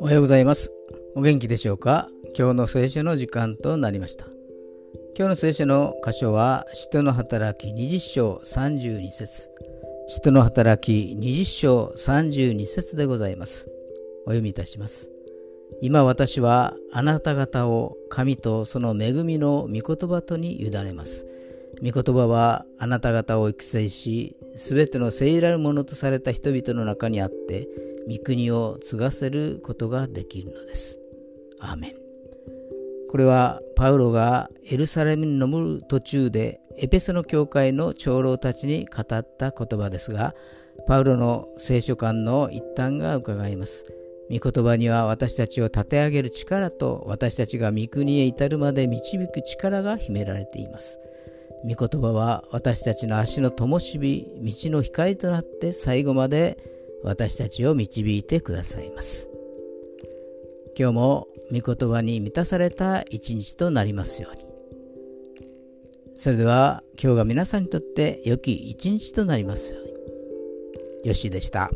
おはようございます。お元気でしょうか？今日の聖書の時間となりました。今日の聖書の箇所は使徒の働き20章32節。使徒の働き20章32節でございます。お読みいたします。今私はあなた方を神とその恵みの御言葉とに委ねます。御言葉はあなた方を育成し、すべての聖らるものとされた人々の中にあって、御国を継がせることができるのです。アーメン。これはパウロがエルサレムに登る途中でエペソの教会の長老たちに語った言葉ですが、パウロの聖書観の一端が伺います。御言葉には私たちを立て上げる力と私たちが御国へ至るまで導く力が秘められています。御言葉は私たちの足の灯火、道の光となって最後まで私たちを導いてくださいます。今日も御言葉に満たされた一日となりますように。それでは今日が皆さんにとって良き一日となりますように。よしでした。